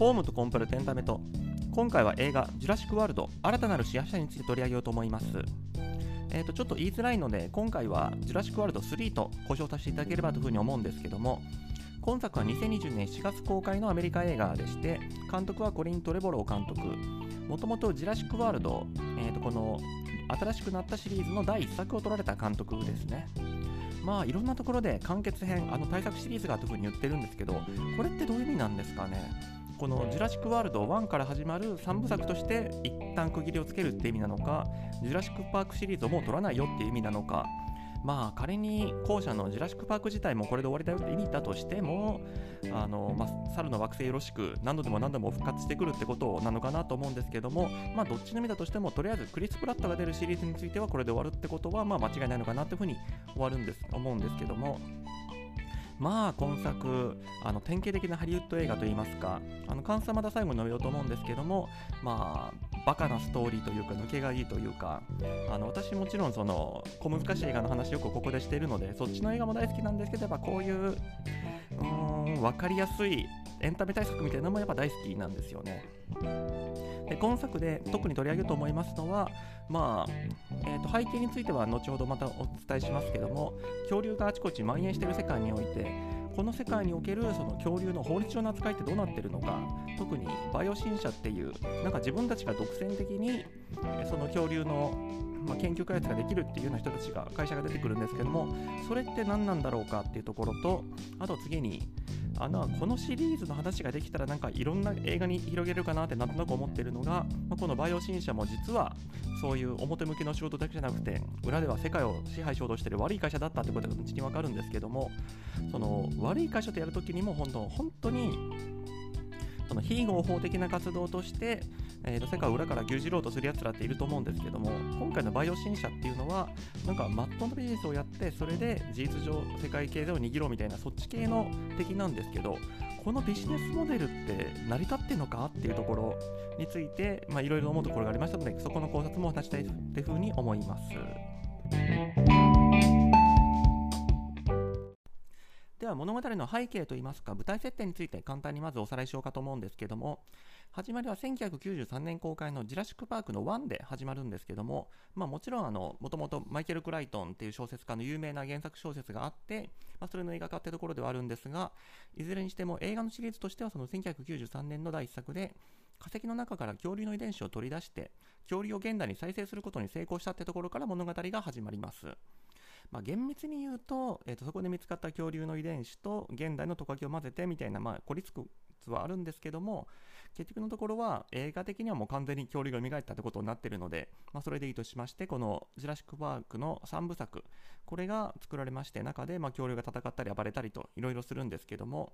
ホームとコンプラとエンタメと今回は映画「ジュラシック・ワールド新たなる支配者」について取り上げようと思います。えー、とちょっと言いづらいので今回は「ジュラシック・ワールド3」と呼称させていただければというふうに思うんですけども今作は2020年4月公開のアメリカ映画でして監督はコリン・トレボロー監督。もともと「ジュラシック・ワールド」えー、とこの新しくなったシリーズの第1作を取られた監督ですね。まあいろんなところで完結編あの対策シリーズがというふうに言ってるんですけどこれってどういう意味なんですかね？この「ジュラシック・ワールド1」から始まる3部作として一旦区切りをつけるって意味なのか「ジュラシック・パーク」シリーズをもう取らないよっていう意味なのか。まあ仮に後者のジュラシック・パーク自体もこれで終わりだよって意味だとしてもあの、まあ、猿の惑星よろしく何度でも何度も復活してくるってことなのかなと思うんですけどもまあどっちの意味だとしてもとりあえずクリス・プラットが出るシリーズについてはこれで終わるってことはまあ間違いないのかなというふうに終わるんです思うんですけどもまあ今作あの典型的なハリウッド映画といいますかあの感想はまだ最後に述べようと思うんですけどもまあバカなストーリーというか抜けがいいというかあの私もちろんその小難しい映画の話よくここでしているのでそっちの映画も大好きなんですけどやっぱこういううーん分かりやすいエンタメ対策みたいなのもやっぱ大好きなんですよね。で今作で特に取り上げると思いますのは、まあえー、と背景については後ほどまたお伝えしますけども恐竜があちこち蔓延している世界においてこの世界におけるその恐竜の法律上の扱いってどうなってるのか特にバイオ新社っていうなんか自分たちが独占的にその恐竜のまあ、研究開発ができるっていうような人たちが会社が出てくるんですけどもそれって何なんだろうかっていうところとあと次にあのこのシリーズの話ができたらなんかいろんな映画に広げるかなってなんとなく思ってるのが、まあ、このバイオ新社も実はそういう表向きの仕事だけじゃなくて裏では世界を支配しようとしてる悪い会社だったってことが後に分かるんですけどもその悪い会社とやるときにも本当本当にその非合法的な活動として、えー、と世界を裏から牛耳ろうとするやつらっていると思うんですけども今回のバイオ新社っていうのはなんかマットのビジネスをやってそれで事実上世界経済を握ろうみたいなそっち系の敵なんですけどこのビジネスモデルって成り立ってんのかっていうところについていろいろ思うところがありましたのでそこの考察も話したいというふうに思います。では物語の背景といいますか舞台設定について簡単にまずおさらいしようかと思うんですけども始まりは1993年公開のジュラシック・パークの1で始まるんですけども、まあ、もちろんもともとマイケル・クライトンっていう小説家の有名な原作小説があって、まあ、それの映画化ってところではあるんですがいずれにしても映画のシリーズとしてはその1993年の第1作で化石の中から恐竜の遺伝子を取り出して恐竜を現代に再生することに成功したってところから物語が始まります。まあ、厳密に言うと,、えーと、そこで見つかった恐竜の遺伝子と現代のトカゲを混ぜてみたいな、まあ、孤立屈はあるんですけども結局のところは映画的にはもう完全に恐竜が蘇ったってことになってるので、まあ、それでいいとしましてこの「ジュラシック・パーク」の3部作これが作られまして中でま恐竜が戦ったり暴れたりといろいろするんですけども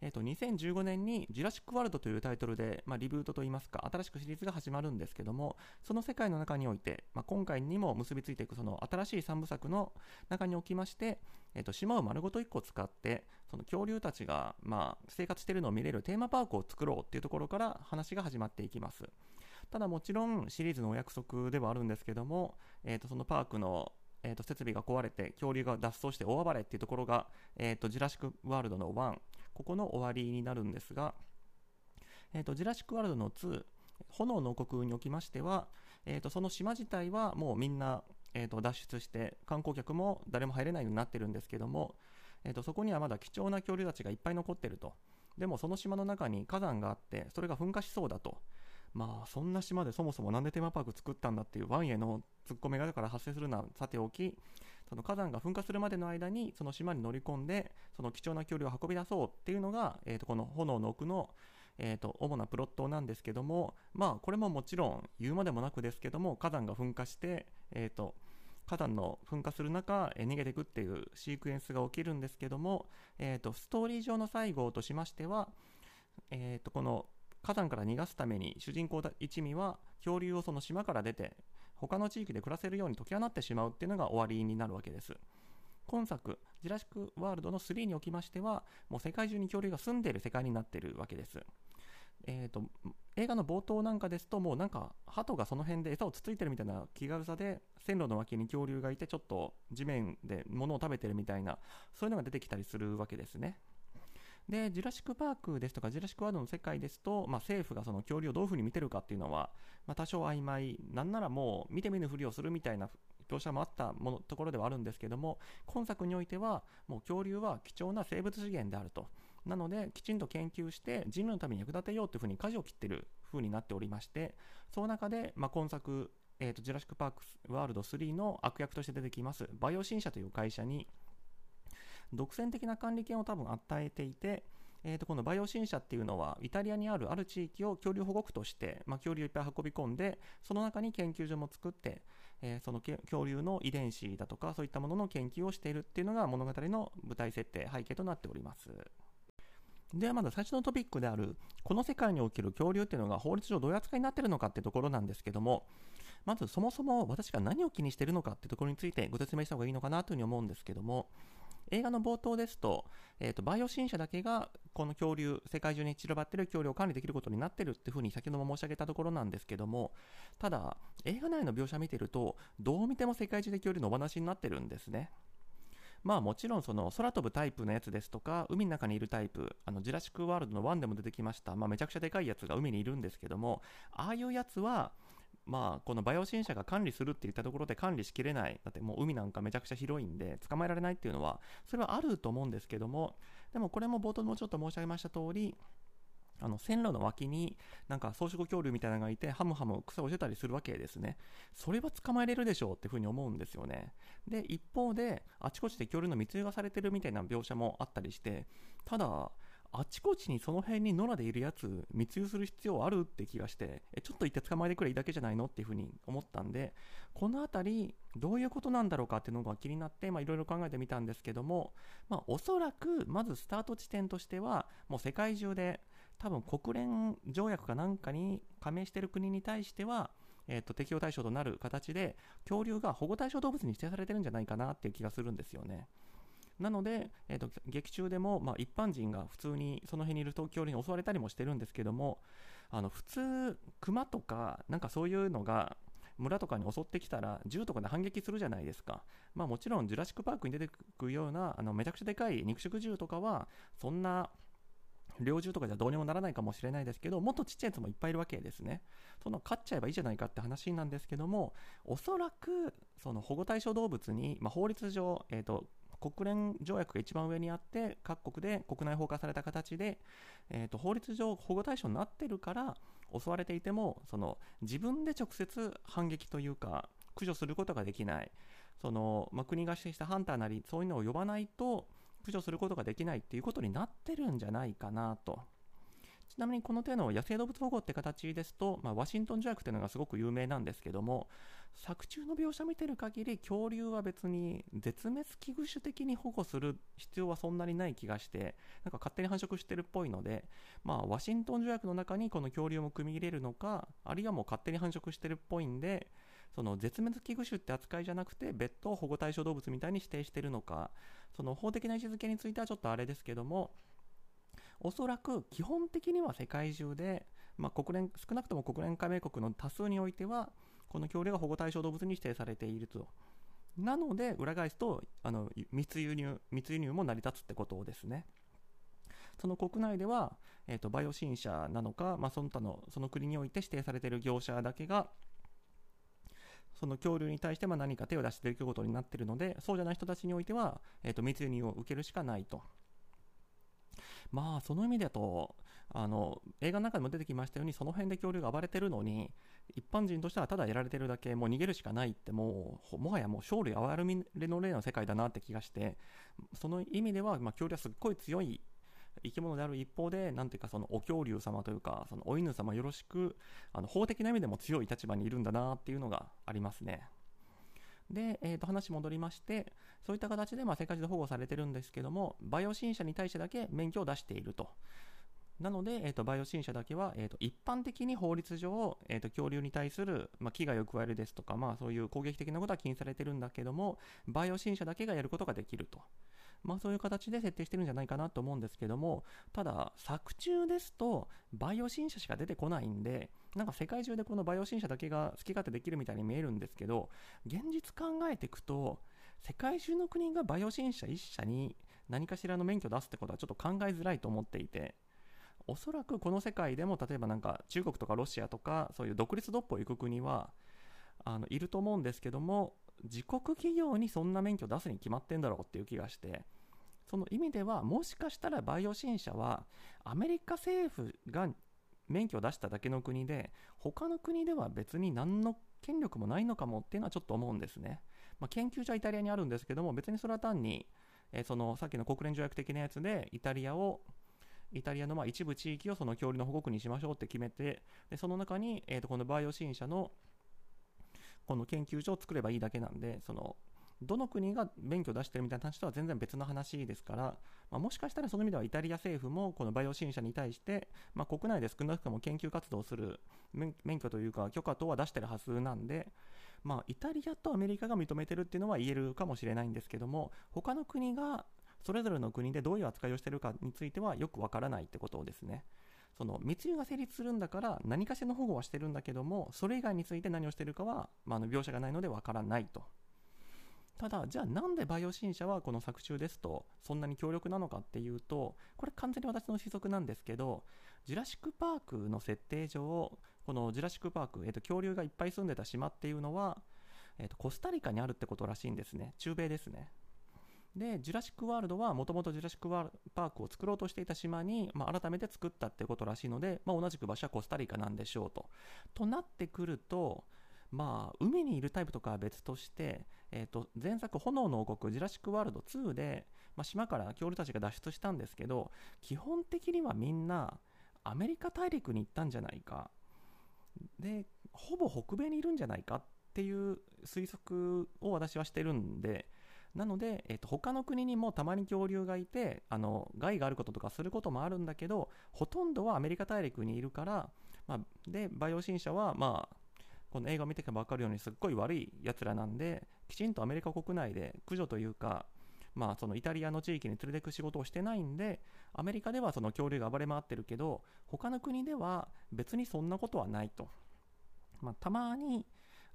えーと、2015年に「ジュラシック・ワールド」というタイトルで、まあ、リブートといいますか新しくシリーズが始まるんですけどもその世界の中において、まあ、今回にも結びついていくその新しい3部作の中におきまして、えーと、島を丸ごと1個使ってその恐竜たちが、まあ、生活しているのを見れるテーマパークを作ろうっていうところから話が始まっていきます。ただもちろんシリーズのお約束ではあるんですけども、えーとそのパークのえー、と設備が壊れて恐竜が脱走して大暴れっていうところが、えー、とジュラシック・ワールドの1ここの終わりになるんですが、えーと、ジュラシック・ワールドの2炎の王国におきましては、えーと、その島自体はもうみんな、えーと、脱出して観光客も誰も入れないようになってるんですけども、えー、とそこにはまだ貴重な恐竜たちがいっぱい残ってると。でもその島の中に火山があってそれが噴火しそうだと。まあそんな島でそもそもなんでテーマパーク作ったんだっていうワンへのツッコミがだから発生するのはさておきその火山が噴火するまでの間にその島に乗り込んでその貴重な距離を運び出そうっていうのが、えー、とこの炎の奥のえーと、主なプロットなんですけども、まあ、これももちろん言うまでもなくですけども火山が噴火して、えーと、火山の噴火する中、えー、逃げていくっていうシークエンスが起きるんですけども、えーと、ストーリー上の最後としましては、えー、とこの火山から逃がすために主人公一味は恐竜をその島から出て他の地域で暮らせるように解き放ってしまうっていうのが終わりになるわけです。今作、ジュラシック・ワールドの3におきましては、もう世界中に恐竜が住んでいる世界になっているわけです。えーと、映画の冒頭なんかですと、もうなんか、鳩がその辺で餌をつついてるみたいな気軽さで、線路の脇に恐竜がいて、ちょっと地面で物を食べてるみたいな、そういうのが出てきたりするわけですね。で、ジュラシック・パークですとか、ジュラシック・ワールドの世界ですと、まあ、政府がその恐竜をどういうふうに見てるかっていうのは、まあ、多少曖昧、なんならもう見て見ぬふりをするみたいな描写もあったものところではあるんですけども、今作においては、もう恐竜は貴重な生物資源であると。なので、きちんと研究して人類のために役立てようというふうに舵を切ってるふうになっておりまして、その中で、まあ、今作、えーと、ジュラシック・パークワールド3の悪役として出てきますバイオ新社という会社に独占的な管理権を多分与えていて、えー、とこのバイオ新社っていうのはイタリアにあるある地域を恐竜保護区として、まあ、恐竜をいっぱい運び込んでその中に研究所も作って、えー、その恐竜の遺伝子だとかそういったものの研究をしているっていうのが物語の舞台設定背景となっております。ではまず最初のトピックであるこの世界における恐竜っていうのが法律上どういう扱いになってるのかってところなんですけどもまずそもそも私が何を気にしているのかってところについてご説明した方がいいのかなというふうに思うんですけども映画の冒頭ですと,、えーと、バイオ新社だけがこの恐竜世界中に散らばってる恐竜を管理できることになってるっていうふうに先ほども申し上げたところなんですけどもただ映画内の描写見てるとどう見ても世界中で恐竜のお話になってるんですね。まあもちろんその空飛ぶタイプのやつですとか海の中にいるタイプあのジュラシック・ワールドの1でも出てきました、まあ、めちゃくちゃでかいやつが海にいるんですけどもああいうやつはまあ、このバイオ新社が管理するって言ったところで管理しきれない。だってもう海なんかめちゃくちゃ広いんで、捕まえられないっていうのは、それはあると思うんですけども、でもこれも冒頭もちょっと申し上げました通り、あの線路の脇になんか草食恐竜みたいなのがいてハムハム草をしてたりするわけですね。それは捕まえれるでしょうっていうふうに思うんですよね。で、一方であちこちで恐竜の密輸がされてるみたいな描写もあったりして、ただ、あちこちにその辺に野良でいるやつ密輸する必要あるって気がしてえちょっと行って捕まえてくれいいだけじゃないのっていうふうに思ったんでこの辺りどういうことなんだろうかっていうのが気になっていろいろ考えてみたんですけども、まあ、おそらくまずスタート地点としてはもう世界中で多分国連条約かなんかに加盟している国に対してはえーと、適用対象となる形で恐竜が保護対象動物に指定されてるんじゃないかなっていう気がするんですよね。なので、えーと、劇中でも、まあ、一般人が普通にその辺にいる東京に襲われたりもしてるんですけどもあの普通熊とかなんかそういうのが村とかに襲ってきたら銃とかで反撃するじゃないですか、まあ、もちろんジュラシック・パークに出てくるようなあのめちゃくちゃでかい肉食銃とかはそんな猟銃とかじゃどうにもならないかもしれないですけどもっとちっちゃいやつもいっぱいいるわけですね。その勝っちゃえばいいじゃないかって話なんですけどもおそらくその保護対象動物に、まあ、法律上、えーと国連条約が一番上にあって各国で国内法化された形で、えーと、法律上保護対象になってるから襲われていてもその自分で直接反撃というか駆除することができない。その、まあ、国が指定したハンターなりそういうのを呼ばないと駆除することができないっていうことになってるんじゃないかなと。ちなみにこの手の野生動物保護って形ですと、まあ、ワシントン条約というのがすごく有名なんですけども作中の描写見てる限り恐竜は別に絶滅危惧種的に保護する必要はそんなにない気がしてなんか勝手に繁殖してるっぽいので、まあ、ワシントン条約の中にこの恐竜も組み入れるのかあるいはもう勝手に繁殖してるっぽいんでその絶滅危惧種って扱いじゃなくて別途保護対象動物みたいに指定してるのかその法的な位置づけについてはちょっとあれですけどもおそらく基本的には世界中で、まあ、国連少なくとも国連加盟国の多数においてはこの恐竜が保護対象動物に指定されていると。なので、裏返すと、あの密輸入密輸入も成り立つってことですね。その国内では、えーと、バイオ新社なのか、まあ、その他のその国において指定されている業者だけが、その恐竜に対してま何か手を出していくことになっているので、そうじゃない人たちにおいては、えーと密輸入を受けるしかないと。まあ、その意味だと、あの映画の中でも出てきましたようにその辺で恐竜が暴れてるのに一般人としてはただやられてるだけもう逃げるしかないってもうもはやもう勝利哀れみの例の世界だなって気がしてその意味では、まあ、恐竜はすっごい強い生き物である一方で、なんていうか、そのお恐竜様というか、そのお犬様よろしく、あの法的な意味でも強い立場にいるんだなっていうのがありますね。で、えー、と話戻りまして、そういった形でまあ世界中で保護されてるんですけども、バイオ新車に対してだけ免許を出していると。なので、えーと、バイオ新車だけは、えーと、一般的に法律上、えーと、恐竜に対する、まあ、危害を加えるですとか、まあ、そういう攻撃的なことは禁止されてるんだけども、バイオ新車だけがやることができると。まあ、そういう形で設定してるんじゃないかなと思うんですけども、ただ、作中ですと、バイオ新車しか出てこないんで、なんか世界中でこのバイオ新車だけが好き勝手できるみたいに見えるんですけど、現実考えていくと、世界中の国がバイオ新車1社に何かしらの免許を出すってことはちょっと考えづらいと思っていておそらくこの世界でも例えばなんか中国とかロシアとかそういう独立独歩行く国はあのいると思うんですけども自国企業にそんな免許出すに決まってんだろうっていう気がしてその意味ではもしかしたらバイオ新社はアメリカ政府が免許を出しただけの国で他の国では別に何の権力もないのかもっていうのはちょっと思うんですね、まあ、研究所はイタリアにあるんですけども別にそれは単に、え、そのさっきの国連条約的なやつでイタリアをイタリアのまあ一部地域をその恐竜の保護区にしましょうって決めてでその中に、えー、とこのバイオ新社のこの研究所を作ればいいだけなんでそのどの国が免許を出してるみたいな話とは全然別の話ですから、まあ、もしかしたらその意味ではイタリア政府もこのバイオ新社に対して、まあ、国内で少なくとも研究活動をする免許というか許可等は出してるはずなんで、まあ、イタリアとアメリカが認めてるっていうのは言えるかもしれないんですけども他の国がそれぞれの国でどういう扱いをしてるかについてはよくわからないってことですね。その密輸が成立するんだから何かしらの保護はしてるんだけどもそれ以外について何をしてるかは、まあ、の描写がないのでわからないと。ただじゃあなんでバイオ新社はこの作中ですとそんなに強力なのかっていうとこれ完全に私の推測なんですけどジュラシック・パークの設定上このジュラシック・パーク、えー、と恐竜がいっぱい住んでた島っていうのは、えー、とコスタリカにあるってことらしいんですね。中米ですね。でジュラシック・ワールドはもともとジュラシック・ワールパークを作ろうとしていた島に、まあ、改めて作ったってことらしいので、まあ、同じく場所はコスタリカなんでしょうと。となってくると、まあ、海にいるタイプとかは別として、えー、と前作「炎の王国ジュラシック・ワールド2で」まあ、島から恐竜たちが脱出したんですけど基本的にはみんなアメリカ大陸に行ったんじゃないかでほぼ北米にいるんじゃないかっていう推測を私はしてるんでなので、えー、と他の国にもたまに恐竜がいてあの害があることとかすることもあるんだけどほとんどはアメリカ大陸にいるから、まあ、でバイオ新社はまあこの映画を見てけば分かるようにすっごい悪いやつらなんできちんとアメリカ国内で駆除というかまあ、そのイタリアの地域に連れていく仕事をしてないんでアメリカではその恐竜が暴れ回ってるけど他の国では別にそんなことはないと、まあ、たまに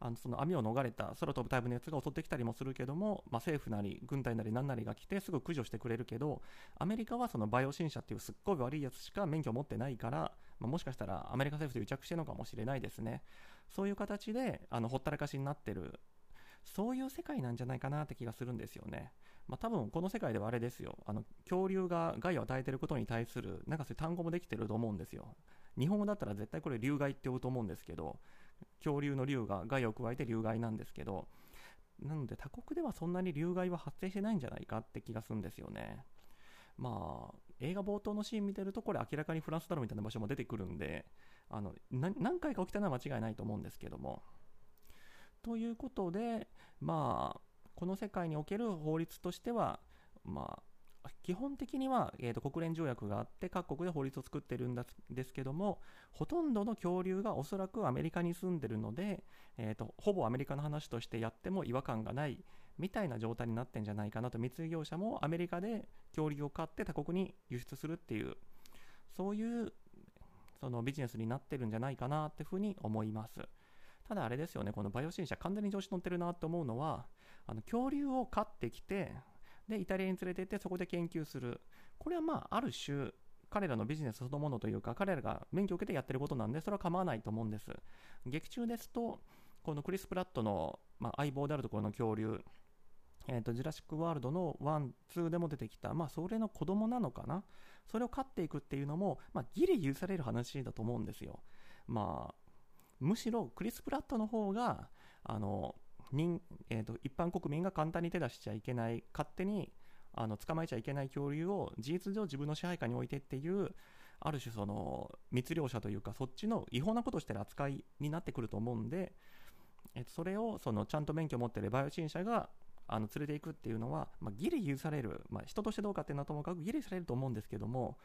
あのその網を逃れた空飛ぶタイプのやつが襲ってきたりもするけども、まあ、政府なり軍隊なり何なりが来てすぐ駆除してくれるけどアメリカはそのバイオ新車っていうすっごい悪いやつしか免許を持ってないからまあ、もしかしたらアメリカ政府と癒着してるのかもしれないですね。そういう形であのほったらかしになってるそういう世界なんじゃないかなって気がするんですよね。まあ、多分この世界ではあれですよ。あの恐竜が害を与えてることに対するなんかそういう単語もできてると思うんですよ。日本語だったら絶対これ竜害って呼ぶと思うんですけど、恐竜の竜が害を加えて竜害なんですけど、なので他国ではそんなに竜害は発生してないんじゃないかって気がするんですよね。まあ、映画冒頭のシーン見てるとこれ明らかにフランスだろみたいな場所も出てくるんであの何回か起きたのは間違いないと思うんですけどもということでまあこの世界における法律としてはまあ基本的には、えーと、国連条約があって各国で法律を作ってるんですけどもほとんどの恐竜がおそらくアメリカに住んでるので、えーとほぼアメリカの話としてやっても違和感がないみたいな状態になってんじゃないかなと。密輸業者もアメリカで恐竜を買って他国に輸出するっていうそういうそのビジネスになってるんじゃないかなっていうふうに思います。ただあれですよねこのバイオ新車完全に調子乗ってるなと思うのはあの恐竜を飼ってきてでイタリアに連れて行ってそこで研究する。これはまあある種彼らのビジネスそのものというか彼らが免許を受けてやってることなんでそれは構わないと思うんです。劇中ですとこのクリス・プラットの、まあ、相棒であるところの恐竜えーと、ジュラシック・ワールドの1、2でも出てきた、まあ、それの子供なのかな、それを飼っていくっていうのも、まあ、ギリ許される話だと思うんですよ。まあ、むしろクリス・プラットの方が、あの人えーと、一般国民が簡単に手出しちゃいけない、勝手にあの捕まえちゃいけない恐竜を事実上自分の支配下に置いてっていう、ある種その密漁者というか、そっちの違法なことをしてる扱いになってくると思うんで、えー、とそれをそのちゃんと免許を持ってるバイオ新社があの連れていくっていうのは、まあ、ギリ許される、まあ、人としてどうかっていうのはともかくギリされると思うんですけども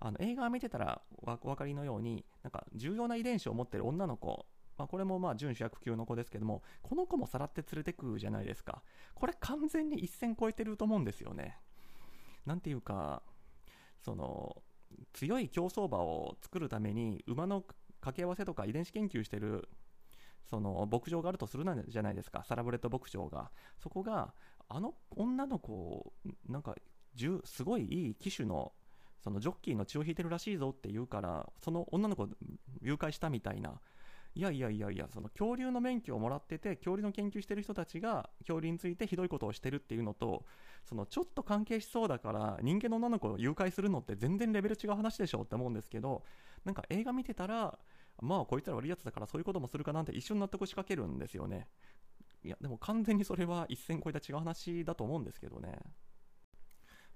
あの映画を見てたらお分かりのようになんか重要な遺伝子を持ってる女の子まあ、これもまあ準主役級の子ですけどもこの子もさらって連れてくじゃないですか。これ完全に一線超えてると思うんですよね。なんていうかその強い競走馬を作るために馬の掛け合わせとか遺伝子研究してるその牧場があるとするなんじゃないですか。サラブレッド牧場が。そこがあの女の子なんかすごいいい機種のそのジョッキーの血を引いてるらしいぞって言うからその女の子誘拐したみたいないやいやいやいやその恐竜の免許をもらってて恐竜の研究してる人たちが恐竜についてひどいことをしてるっていうのとそのちょっと関係しそうだから人間の女の子を誘拐するのって全然レベル違う話でしょって思うんですけどなんか映画見てたらまあこいつら悪いやつだからそういうこともするかなんて一瞬納得しかけるんですよね。いやでも完全にそれは一線越えた違う話だと思うんですけどね。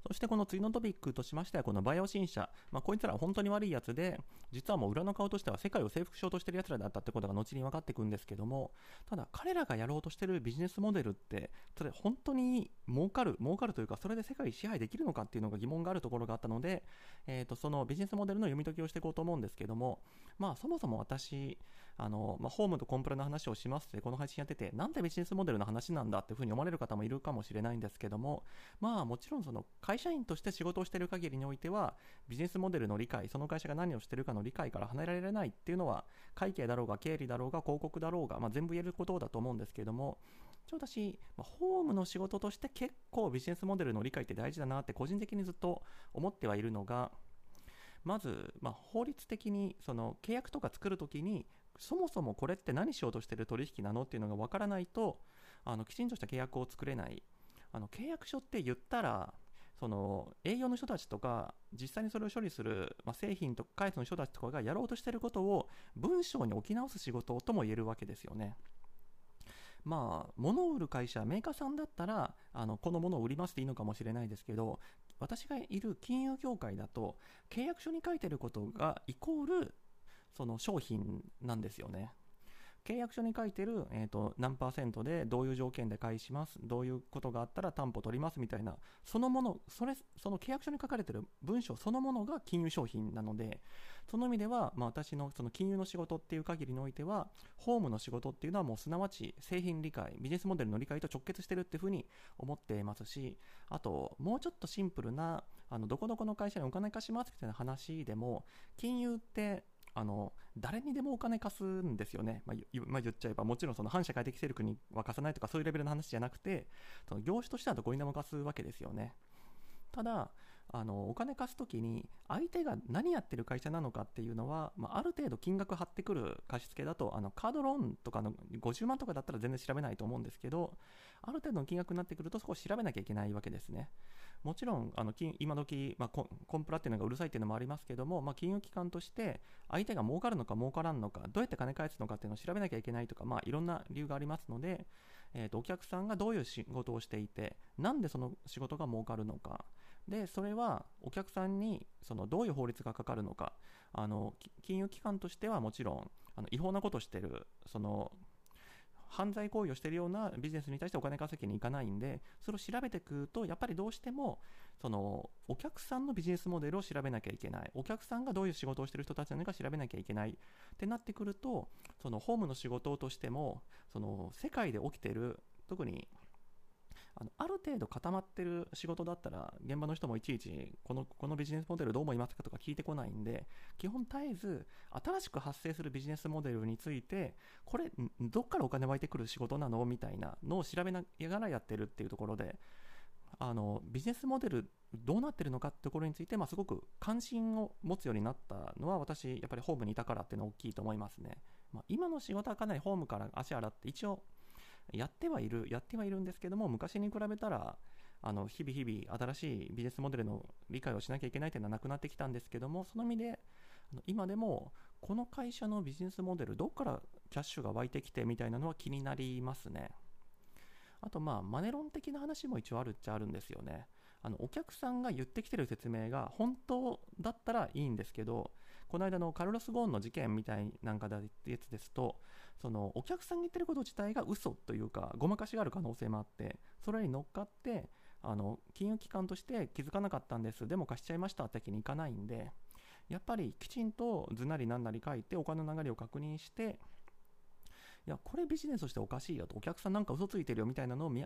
そしてこの次のトピックとしましては、このバイオ新社、まあ、こいつらは本当に悪いやつで、実はもう裏の顔としては世界を征服しようとしてるやつらだったってことが後に分かっていくんですけども、ただ彼らがやろうとしてるビジネスモデルって、それ本当に儲かる、儲かるというか、それで世界支配できるのかっていうのが疑問があるところがあったので、えー、とそのビジネスモデルの読み解きをしていこうと思うんですけども、まあそもそも私、あの、まあ、ホームとコンプラの話をしますってこの配信やってて、なんでビジネスモデルの話なんだっていうふうに思われる方もいるかもしれないんですけども、まあもちろんその会社員として仕事をしている限りにおいては、ビジネスモデルの理解、その会社が何をしているかの理解から離れられないっていうのは、会計だろうが経理だろうが広告だろうが、まあ、全部言えることだと思うんですけども、ちょ私、まあ、ホームの仕事として結構ビジネスモデルの理解って大事だなって個人的にずっと思ってはいるのが、まず、まあ、法律的にその契約とか作るときにそもそもこれって何しようとしてる取引なのっていうのが分からないとあのきちんとした契約を作れないあの契約書って言ったらその営業の人たちとか実際にそれを処理する、まあ、製品とか開発の人たちとかがやろうとしてることを文章に置き直す仕事とも言えるわけですよね。まあ、物を売る会社、メーカーさんだったら、あのこのものを売りますっていいのかもしれないですけど、私がいる金融業界だと、契約書に書いてることがイコールその商品なんですよね。契約書に書いてる、えーと、何パーセントでどういう条件で返します、どういうことがあったら担保取りますみたいな、そのもの、それ、その契約書に書かれてる文章そのものが金融商品なので、その意味では、まあ、私のその金融の仕事っていう限りにおいては、ホームの仕事っていうのはもうすなわち製品理解、ビジネスモデルの理解と直結してるっていうふうに思っていますし、あと、もうちょっとシンプルな、あのどこどこの会社にお金貸しますみたいな話でも、金融ってあの誰にでもお金貸すんですよね、まあ、まあ、言っちゃえば、もちろんその反社会的勢力には貸さないとかそういうレベルの話じゃなくて、その業種としてはどこにでも貸すわけですよね。ただ、あのお金貸すときに相手が何やってる会社なのかっていうのは、まあ、ある程度金額張ってくる貸付だとあのカードローンとかの50万とかだったら全然調べないと思うんですけどある程度の金額になってくるとそこを調べなきゃいけないわけですね。もちろんあの今時、まあ、コンプラっていうのがうるさいっていうのもありますけども、まあ、金融機関として相手が儲かるのか儲からんのかどうやって金返すのかっていうのを調べなきゃいけないとか、まあ、いろんな理由がありますので、えーと、お客さんがどういう仕事をしていてなんでその仕事が儲かるのかでそれはお客さんにそのどういう法律がかかるのかあの金融機関としてはもちろんあの違法なことをしてるその犯罪行為をしているようなビジネスに対してお金稼ぎに行かないんで、それを調べていくと、やっぱりどうしても、その、お客さんのビジネスモデルを調べなきゃいけない。お客さんがどういう仕事をしている人たちなのか調べなきゃいけないってなってくると、その、ホームの仕事としても、その、世界で起きてる、特にあのある程度固まってる仕事だったら現場の人もいちいちこのこのビジネスモデルどう思いますかとか聞いてこないんで基本絶えず新しく発生するビジネスモデルについてこれどっからお金湧いてくる仕事なの？みたいなのを調べながらやってるっていうところであのビジネスモデルどうなってるのかってところについて、まあ、すごく関心を持つようになったのは私やっぱりホームにいたからっていうのは大きいと思いますね、まあ、今の仕事はかなりホームから足洗って一応やってはいる、やってはいるんですけども、昔に比べたら、あの日々日々新しいビジネスモデルの理解をしなきゃいけないというのはなくなってきたんですけども、その意味で、今でもこの会社のビジネスモデル、どこからキャッシュが湧いてきてみたいなのは気になりますね。あと、まあ、マネロン的な話も一応あるっちゃあるんですよね。あのお客さんが言ってきてる説明が本当だったらいいんですけど、この間のカルロス・ゴーンの事件みたいなんかだってやつですと、そのお客さんが言ってること自体が嘘というかごまかしがある可能性もあってそれに乗っかってあの金融機関として気づかなかったんです。でも貸しちゃいましたって気にいかないんでやっぱりきちんと図なりなんなり書いてお金の流れを確認していやこれビジネスとしておかしいよと。お客さんなんか嘘ついてるよみたいなのを見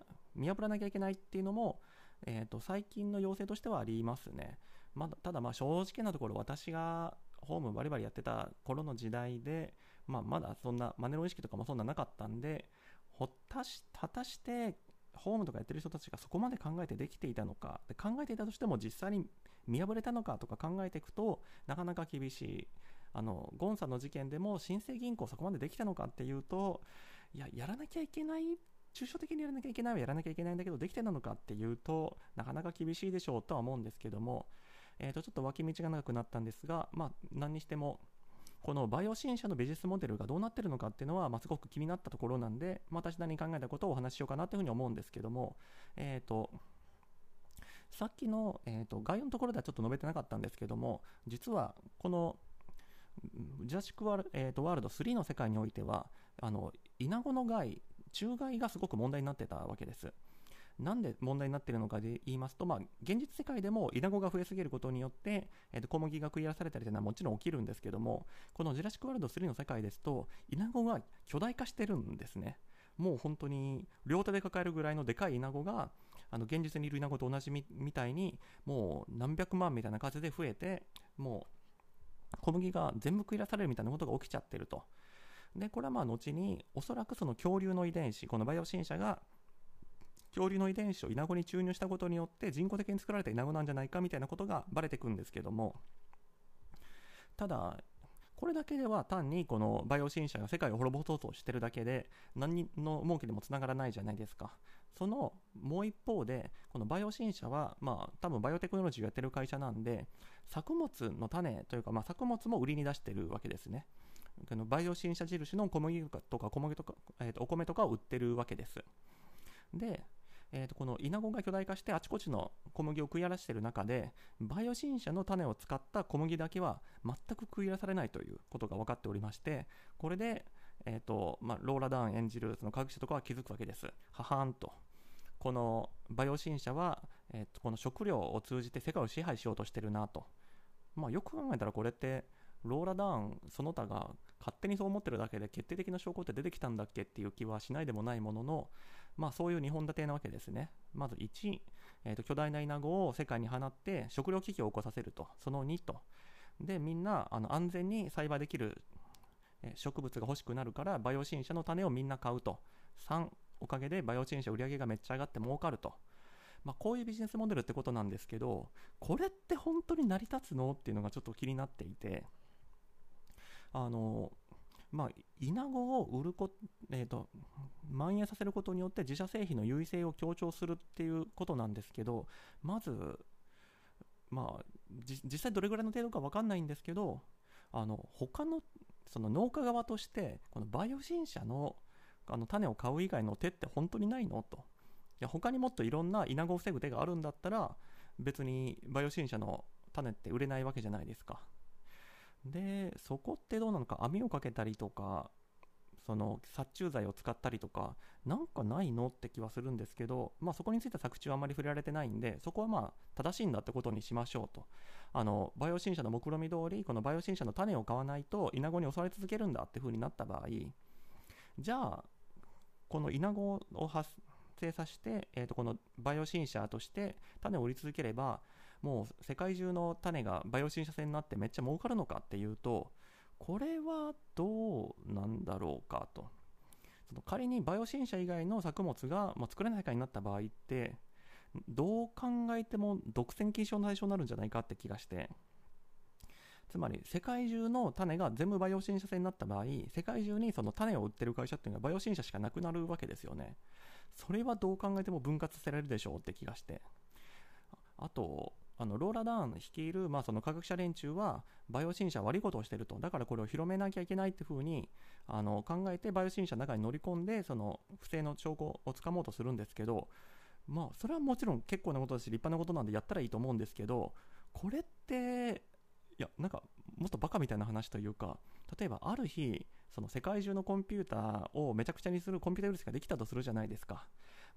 破らなきゃいけないっていうのも、えーと、最近の要請としてはありますね、まだただまあ正直なところ私がホームバリバリやってた頃の時代でまあ、まだそんなマネロ意識とかもそんななかったんで、ほったし、果たしてホームとかやってる人たちがそこまで考えてできていたのかで考えていたとしても実際に見破れたのかとか考えていくとなかなか厳しい。あのゴンさんの事件でも新生銀行そこまでできたのかっていうといややらなきゃいけない抽象的にやらなきゃいけないはやらなきゃいけないんだけどできてたのかっていうとなかなか厳しいでしょうとは思うんですけども、えー、とちょっと脇道が長くなったんですが、まあ、何にしてもこのバイオ新社のビジネスモデルがどうなってるのかっていうのは、まあ、すごく気になったところなんで、まあ、私なりに考えたことをお話ししようかなというふうに思うんですけども、えっ、ー、と、さっきの、えーと、概要のところではちょっと述べてなかったんですけども、実はこのジュラシックワール,、えーと、ワールド3の世界においては、あのイナゴの害、虫害がすごく問題になってたわけです。なんで問題になっているのかで言いますと、まあ、現実世界でもイナゴが増えすぎることによって、えー、と小麦が食い荒らされたりというのはもちろん起きるんですけども、このジュラシック・ワールド3の世界ですと、イナゴが巨大化してるんですね。もう本当に両手で抱えるぐらいのでかいイナゴが、あの現実にいるイナゴと同じみたいに、もう何百万みたいな数で増えて、もう小麦が全部食い出されるみたいなことが起きちゃってると。で、これはまあ後に、おそらくその恐竜の遺伝子、このバイオ新社が恐竜の遺伝子をイナゴに注入したことによって人工的に作られたイナゴなんじゃないかみたいなことがバレてくんですけどもただこれだけでは単にこのバイオ新社が世界を滅ぼそうとしてるだけで何の儲けでもつながらないじゃないですか。そのもう一方でこのバイオ新社はまあ多分バイオテクノロジーをやってる会社なんで作物の種というかまあ作物も売りに出してるわけですね。バイオ新社印の小麦とか小麦とか、えー、とお米とかを売ってるわけです。でえー、とこのイナゴが巨大化してあちこちの小麦を食い荒らしている中でバイオ新車の種を使った小麦だけは全く食い荒らされないということが分かっておりましてこれで、えーとまあ、ローラ・ダーン演じるその科学者とかは気づくわけです。ははんと。このバイオ新車は、えー、とこの食料を通じて世界を支配しようとしてるなと、まあ、よく考えたらこれってローラ・ダーンその他が勝手にそう思ってるだけで決定的な証拠って出てきたんだっけっていう気はしないでもないもののまあ、そういう2本立てなわけですね。まず1、えーと、巨大なイナゴを世界に放って食糧危機を起こさせると。その2と。で、みんなあの安全に栽培できる、え、植物が欲しくなるからバイオ新車の種をみんな買うと。3、おかげでバイオ新車売り上げがめっちゃ上がって儲かると。まあ、こういうビジネスモデルってことなんですけど、これって本当に成り立つの？っていうのがちょっと気になっていて、あの、まあ、イナゴを売るこ、えーと、蔓延させることによって自社製品の優位性を強調するっていうことなんですけどまず、まあ、実際どれぐらいの程度か分かんないんですけどあの他のその農家側としてこのバイオ新車のあの種を買う以外の手って本当にないの？と。いや他にもっといろんなイナゴを防ぐ手があるんだったら別にバイオ新車の種って売れないわけじゃないですか。でそこってどうなのか網をかけたりとかその殺虫剤を使ったりとかなんかないのって気はするんですけど、まあ、そこについては作中はあまり触れられてないんでそこはまあ正しいんだってことにしましょうと。あのバイオ新車の目論見通りこのバイオ新車の種を買わないとイナゴに襲われ続けるんだって風になった場合じゃあこのイナゴを発生させて、えー、とこのバイオ新車として種を売り続ければもう世界中の種がバイオ新車製になってめっちゃ儲かるのかっていうとこれはどうなんだろうかと。その仮にバイオ新車以外の作物が、まあ、作れない世界になった場合ってどう考えても独占禁止の対象になるんじゃないかって気がして。つまり世界中の種が全部バイオ新車製になった場合世界中にその種を売ってる会社っていうのはバイオ新車しかなくなるわけですよね。それはどう考えても分割させられるでしょうって気がして。あとあのローラ・ダーン率いる、まあ、その科学者連中はバイオ新車悪いことをしてると。だからこれを広めなきゃいけないっていうふうにあの考えてバイオ新車の中に乗り込んでその不正の証拠をつかもうとするんですけどまあそれはもちろん結構なことだし立派なことなんでやったらいいと思うんですけどこれっていやなんかもっとバカみたいな話というか例えばある日その世界中のコンピューターをめちゃくちゃにするコンピューターウイルスができたとするじゃないですか。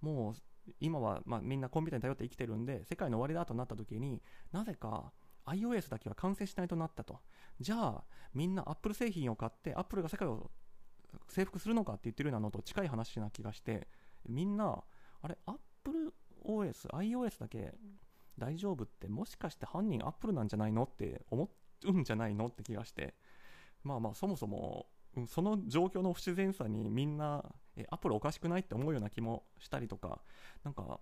もう今はまみんなコンピューターに頼って生きてるんで世界の終わりだとなった時になぜか iOS だけは完成しないとなったと。じゃあみんな Apple 製品を買って Apple が世界を征服するのかって言ってるようなのと近い話な気がしてみんなあれ AppleOS iOS だけ大丈夫ってもしかして犯人 Apple なんじゃないのって思うんじゃないのって気がして。まあまあそもそもその状況の不自然さにみんなえアポロおかしくないって思うような気もしたりとかなんか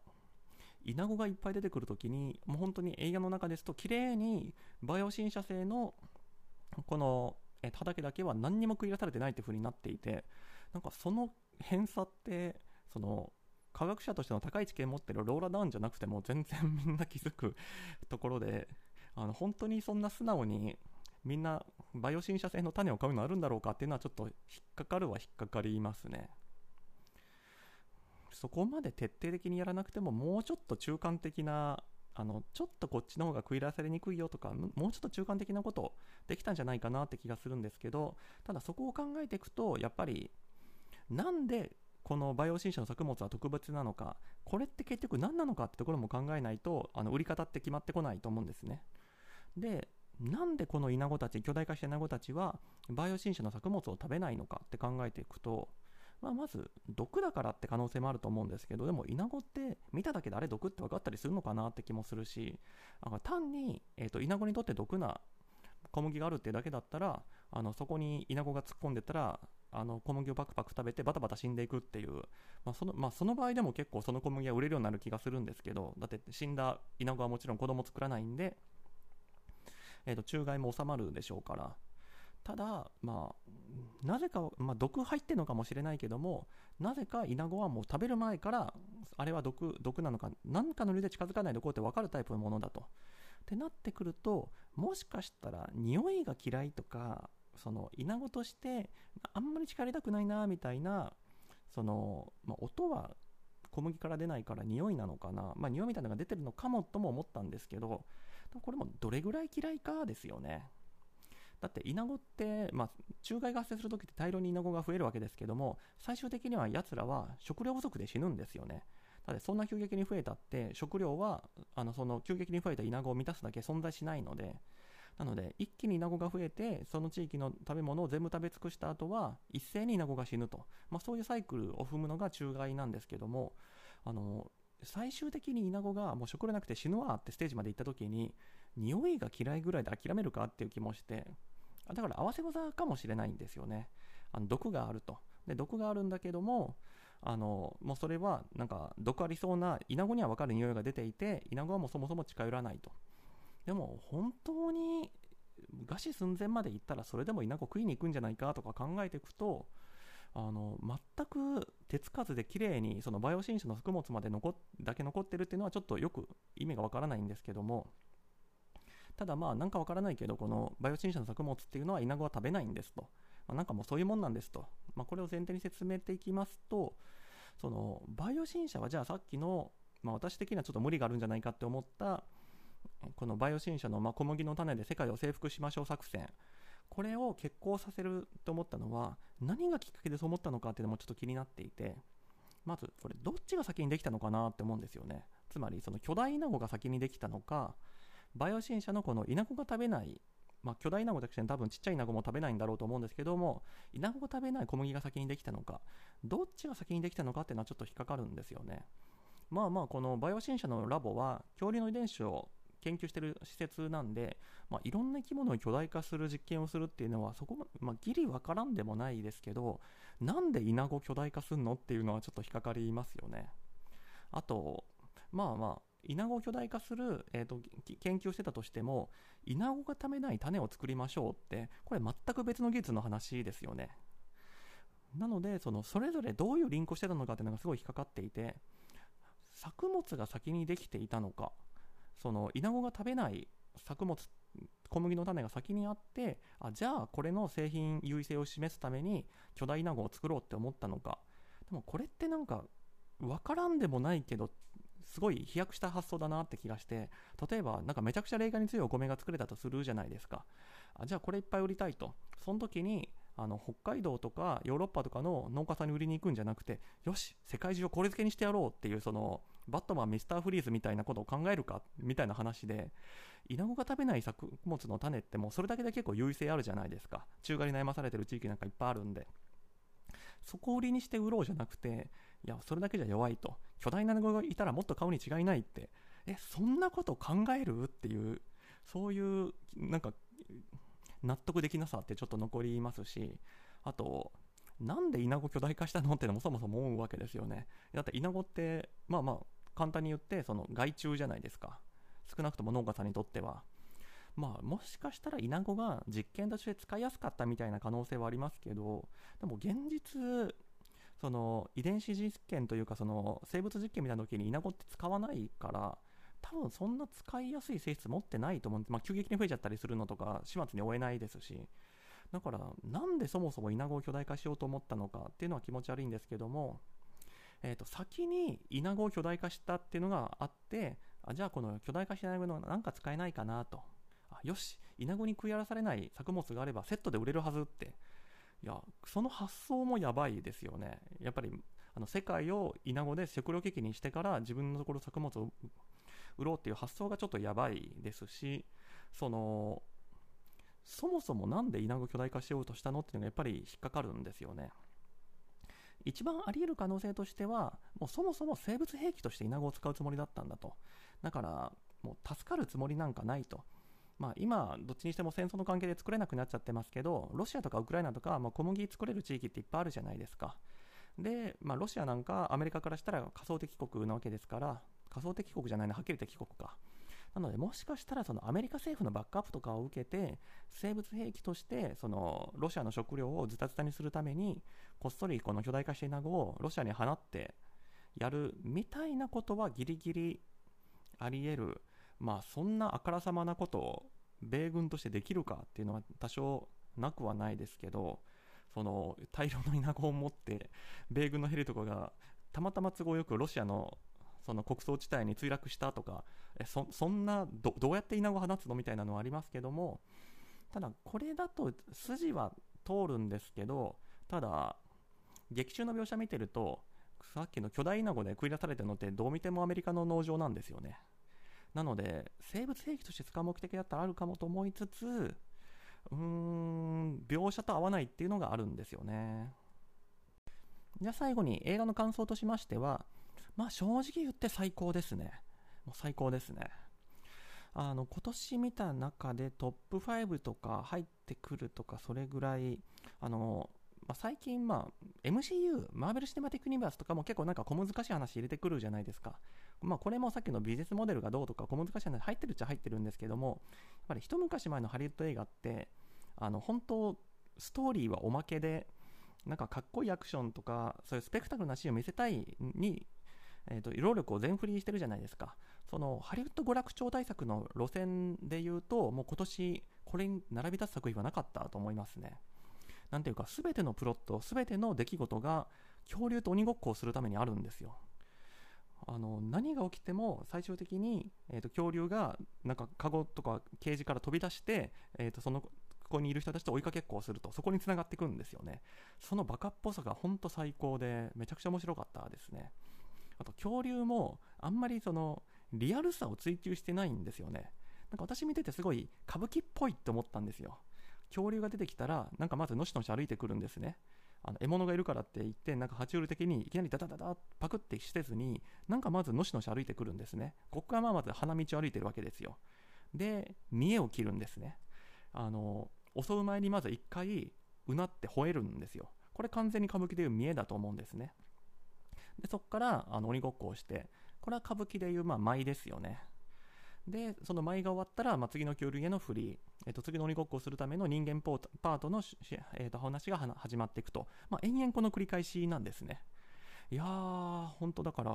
イナゴがいっぱい出てくるときにもう本当に映画の中ですと綺麗にバイオ新射製のこのえ畑だけは何にも食い出されてないっていう風になっていてなんかその偏差ってその科学者としての高い知見を持ってるローラ・ダウンじゃなくても全然みんな気づくところであの本当にそんな素直にみんなバイオ新車製の種を買うのあるんだろうかっていうのはちょっと引っかかるは引っかかりますね。そこまで徹底的にやらなくてももうちょっと中間的なあのちょっとこっちの方が食い出されにくいよとかもうちょっと中間的なことできたんじゃないかなって気がするんですけどただそこを考えていくとやっぱりなんでこのバイオ新車の作物は特別なのかこれって結局何なのかってところも考えないとあの売り方って決まってこないと思うんですね。でなんでこのイナゴたち巨大化したイナゴたちはバイオ新車の作物を食べないのかって考えていくとまあ、まず毒だからって可能性もあると思うんですけどでもイナゴって見ただけであれ毒って分かったりするのかなって気もするし単に、えーと、イナゴにとって毒な小麦があるっていうだけだったらあのそこにイナゴが突っ込んでたらあの小麦をパクパク食べてバタバタ死んでいくっていう、まあそのまあ、その場合でも結構その小麦は売れるようになる気がするんですけどだって死んだイナゴはもちろん子供作らないんで、えーと、虫害も収まるでしょうからただ、まあ、なぜか、まあ、毒入ってるのかもしれないけども、なぜかイナゴはもう食べる前から、あれは毒毒なのか、何かの理由で近づかないでこうって分かるタイプのものだと。ってなってくると、もしかしたら匂いが嫌いとか、そのイナゴとしてあんまり近寄りたくないなみたいな、その、まあ、音は小麦から出ないから匂いなのかな、まあ、匂いみたいなのが出てるのかもとも思ったんですけど、これもどれぐらい嫌いかですよね。だってイナゴって、まあ、虫害が発生するときって大量にイナゴが増えるわけですけども最終的にはやつらは食料不足で死ぬんですよね。だってそんな急激に増えたって食料はあのその急激に増えたイナゴを満たすだけ存在しないので。なので一気にイナゴが増えてその地域の食べ物を全部食べ尽くした後は一斉にイナゴが死ぬと、まあ、そういうサイクルを踏むのが虫害なんですけどもあの最終的にイナゴがもう食料なくて死ぬわってステージまで行った時に匂いが嫌いぐらいで諦めるかっていう気もしてだから合わせ技かもしれないんですよね。あの毒があると。で、毒があるんだけども、あのもうそれはなんか毒ありそうなイナゴには分かる匂いが出ていてイナゴはもうそもそも近寄らないとでも本当に餓死寸前まで行ったらそれでもイナゴ食いに行くんじゃないかとか考えていくとあの全く手つかずで綺麗にそのバイオ新種の作物まで残だけ残ってるっていうのはちょっとよく意味がわからないんですけどもただまあなんかわからないけどこのバイオ新車の作物っていうのはイナゴは食べないんですと、まあ、なんかもうそういうもんなんですと、まあ、これを前提に説明していきますとそのバイオ新車はじゃあさっきの、まあ、私的にはちょっと無理があるんじゃないかって思ったこのバイオ新車のま小麦の種で世界を征服しましょう作戦。これを決行させると思ったのは何がきっかけでそう思ったのかっていうのもちょっと気になっていてまずこれどっちが先にできたのかなって思うんですよねつまりその巨大イナゴが先にできたのかバイオ新車のこのイナゴが食べない、まあ、巨大イナゴだけじゃ多分ちっちゃいイナゴも食べないんだろうと思うんですけども、イナゴが食べない小麦が先にできたのか、どっちが先にできたのかっていうのはちょっと引っかかるんですよね。まあまあ、このバイオ新車のラボは恐竜の遺伝子を研究してる施設なんで、まあ、いろんな生き物を巨大化する実験をするっていうのはそこま、まあ、ギリわからんでもないですけどなんでイナゴ巨大化するのっていうのはちょっと引っかかりますよね。あとまあまあイナゴを巨大化する、えーと、研究してたとしてもイナゴが食べない種を作りましょうってこれ全く別の技術の話ですよね。なのでそのそれぞれどういうリンクをしてたのかっていうのがすごい引っかかっていて作物が先にできていたのかそのイナゴが食べない作物小麦の種が先にあってあじゃあこれの製品優位性を示すために巨大イナゴを作ろうって思ったのか。でもこれってなんか分からんでもないけどすごい飛躍した発想だなって気がして例えばなんかめちゃくちゃ冷感に強いお米が作れたとするじゃないですか。あじゃあこれいっぱい売りたいと。その時にあの北海道とかヨーロッパとかの農家さんに売りに行くんじゃなくてよし世界中をこれ付けにしてやろうっていうそのバットマンミスターフリーズみたいなことを考えるかみたいな話でイナゴが食べない作物の種ってもうそれだけで結構優位性あるじゃないですか。中華に悩まされてる地域なんかいっぱいあるんで。そこを売りにして売ろうじゃなくていやそれだけじゃ弱いと。巨大な子がいたらもっと買うに違いないって。えそんなこと考える？っていうそういうなんか納得できなさってちょっと残りますしあとなんでイナゴ巨大化したの？ってのもそもそも思うわけですよね。だってイナゴってまあまあ簡単に言ってその害虫じゃないですか。少なくとも農家さんにとっては。まあもしかしたらイナゴが実験として使いやすかったみたいな可能性はありますけどでも現実その遺伝子実験というかその生物実験みたいな時にイナゴって使わないから多分そんな使いやすい性質持ってないと思うんで、まあ、急激に増えちゃったりするのとか始末に追えないですし。だからなんでそもそもイナゴを巨大化しようと思ったのかっていうのは気持ち悪いんですけども、えー、と先にイナゴを巨大化したっていうのがあってあじゃあこの巨大化したイナゴのなんか使えないかなと。あよしイナゴに食い荒らされない作物があればセットで売れるはずって。いやその発想もやばいですよね。やっぱりあの世界をイナゴで食糧危機にしてから自分のところ作物を売ろうっていう発想がちょっとやばいですしそのそもそも何でイナゴ巨大化しようとしたのっていうのがやっぱり引っかかるんですよね。一番あり得る可能性としてはもうそもそも生物兵器としてイナゴを使うつもりだったんだとだからもう助かるつもりなんかないとまあ、今、どっちにしても戦争の関係で作れなくなっちゃってますけど、ロシアとかウクライナとか、まあ、小麦作れる地域っていっぱいあるじゃないですか。で、まあ、ロシアなんかアメリカからしたら仮想敵国なわけですから、仮想敵国じゃないな、はっきり敵国か。なので、もしかしたらそのアメリカ政府のバックアップとかを受けて、生物兵器としてそのロシアの食料をズタズタにするために、こっそりこの巨大化していナゴをロシアに放ってやるみたいなことはギリギリあり得る。まあ、そんなあからさまなことを米軍としてできるかっていうのは多少なくはないですけど、その大量のイナゴを持って米軍のヘリとかがたまたま都合よくロシアのその穀倉地帯に墜落したとかえそそんなどどうやってイナゴ放つのみたいなのはありますけどもただこれだと筋は通るんですけどただ劇中の描写見てるとさっきの巨大イナゴで食い出されてるのってどう見てもアメリカの農場なんですよね。なので生物兵器として使う目的だったらあるかもと思いつつうーん描写と合わないっていうのがあるんですよね。じゃあ最後に映画の感想としましてはまあ正直言って最高ですね。もう最高ですね。あの今年見た中でトップ5とか入ってくるとかそれぐらいあの、まあ、最近、まあ、MCU マーベル・シネマティック・ユニバースとかも結構なんか小難しい話入れてくるじゃないですか、まあ、これもさっきのビジネスモデルがどうとか小難しい話入ってるっちゃ入ってるんですけどもやっぱり一昔前のハリウッド映画ってあの本当ストーリーはおまけでなんかかっこいいアクションとかそういうスペクタクルなシーンを見せたいにえーと、労力を全振りしてるじゃないですか。そのハリウッド娯楽超大作の路線で言うと、もう今年これに並び立つ作品はなかったと思いますね。なんていうか、すべてのプロット、すべての出来事が恐竜と鬼ごっこをするためにあるんですよ。あの何が起きても最終的に、えーと、恐竜がなんかカゴとかケージから飛び出して、えーとそのここにいる人たちと追いかけっこをするとそこにつながっていくんですよねそのバカっぽさが本当最高でめちゃくちゃ面白かったですねと恐竜もあんまりそのリアルさを追求してないんですよね。なんか私見ててすごい歌舞伎っぽいって思ったんですよ。恐竜が出てきたらなんかまずのしのし歩いてくるんですね。あの獲物がいるからって言ってなんか爬虫類的にいきなりダダダダパクってしてずになんかまずのしのし歩いてくるんですね。ここからまあまず花道を歩いてるわけですよ。で見栄を切るんですね。あの襲う前にまず一回うなって吠えるんですよ。これ完全に歌舞伎でいう見栄だと思うんですね。でそこからあの鬼ごっこをしてこれは歌舞伎でいうまあ舞ですよね。でその舞が終わったら、まあ、次の恐竜へのフリー、えー、と次の鬼ごっこをするための人間パートの、えー、と話が始まっていくと、まあ、延々この繰り返しなんですね。いやー本当だから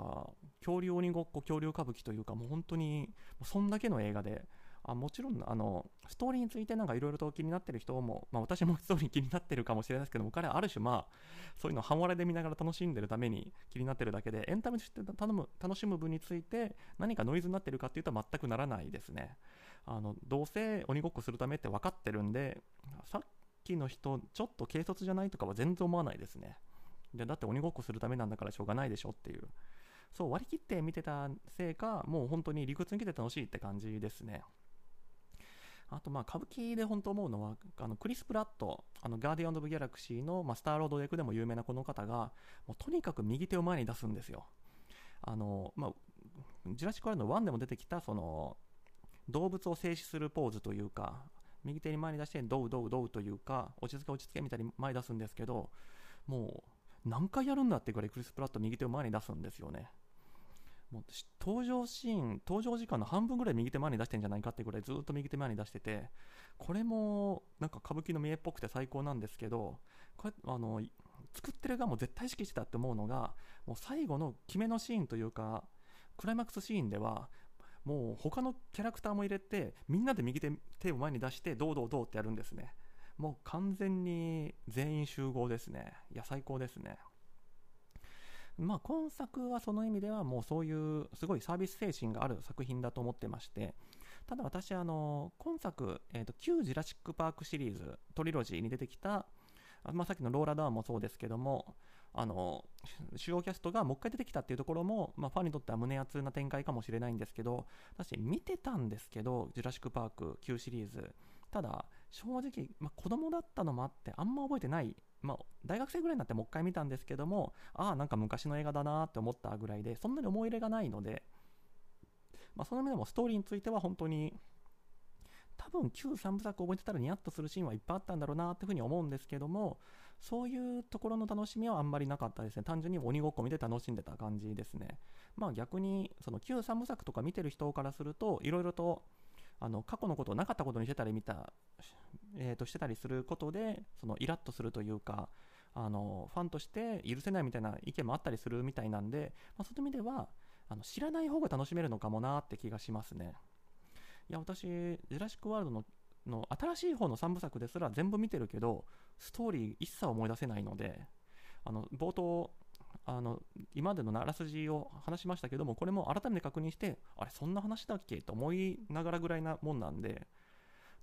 恐竜鬼ごっこ恐竜歌舞伎というかもう本当にそんだけの映画であもちろんあのストーリーについてなんかいろいろと気になってる人も、まあ、私もストーリー気になってるかもしれないですけども彼はある種まあそういうのを半笑いで見ながら楽しんでるために気になってるだけでエンタメとして頼む楽しむ分について何かノイズになってるかっていうと全くならないですね。あのどうせ鬼ごっこするためって分かってるんでさっきの人ちょっと軽率じゃないとかは全然思わないですね。でだって鬼ごっこするためなんだからしょうがないでしょっていう。そう割り切って見てたせいかもう本当に理屈に来て楽しいって感じですね。あとまあ歌舞伎で本当思うのはあのクリス・プラットあのガーディアン・オブ・ギャラクシーの、まあ、スターロード役でも有名なこの方がもうとにかく右手を前に出すんですよ。あの、まあ、ジュラシック・ワールド1でも出てきたその動物を静止するポーズというか右手に前に出してドウドウドウというか落ち着け落ち着けみたいに前に出すんですけどもう何回やるんだってぐらいクリス・プラット右手を前に出すんですよね。もう登場シーン登場時間の半分ぐらい右手前に出してんじゃないかってぐらいずっと右手前に出しててこれもなんか歌舞伎の見えっぽくて最高なんですけどこれあの作ってる側も絶対意識してたって思うのがもう最後の決めのシーンというかクライマックスシーンではもう他のキャラクターも入れてみんなで右手手を前に出してどうどうどうってやるんですね。もう完全に全員集合ですね。いや最高ですね。まあ今作はその意味ではもうそういうすごいサービス精神がある作品だと思ってましてただ私あの今作、えーと、旧ジュラシック・パークシリーズトリロジーに出てきたまあ、さっきのローラ・ダーンもそうですけどもあの主要キャストがもう一回出てきたっていうところも、まあ、ファンにとっては胸熱な展開かもしれないんですけど私見てたんですけど「ジュラシック・パーク」旧シリーズ。ただ正直、まあ、子供だったのもあってあんま覚えてない、まあ、大学生ぐらいになってもう一回見たんですけどもああなんか昔の映画だなって思ったぐらいでそんなに思い入れがないので、まあ、その意味でもストーリーについては本当に多分旧3部作覚えてたらニヤッとするシーンはいっぱいあったんだろうなっていうふうに思うんですけどもそういうところの楽しみはあんまりなかったですね。単純に鬼ごっこ見て楽しんでた感じですね。まあ逆にその旧3部作とか見てる人からするといろいろとあの過去のことをなかったことにしてたり見た、えー、としてたりすることでそのイラッとするというかあのファンとして許せないみたいな意見もあったりするみたいなんで、まあ、そういう意味ではあの知らない方が楽しめるのかもなって気がしますね。いや私ジュラシック・ワールドのの新しい方の3部作ですら全部見てるけどストーリー一切思い出せないのであの冒頭あの今までのあらすじを話しましたけどもこれも改めて確認してあれそんな話だっけと思いながらぐらいなもんなんで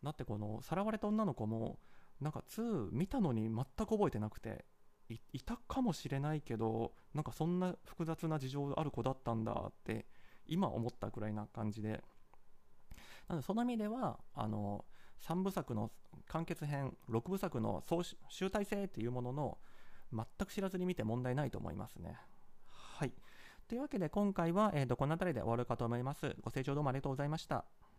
だってこのさらわれた女の子もなんか2見たのに全く覚えてなくていたかもしれないけどなんかそんな複雑な事情ある子だったんだって今思ったくらいな感じで。なのでその意味ではあの3部作の完結編6部作の総集大成っていうものの全く知らずに見て問題ないと思いますね。はい。というわけで今回は、えー、とこの辺りで終わるかと思います。ご清聴どうもありがとうございました。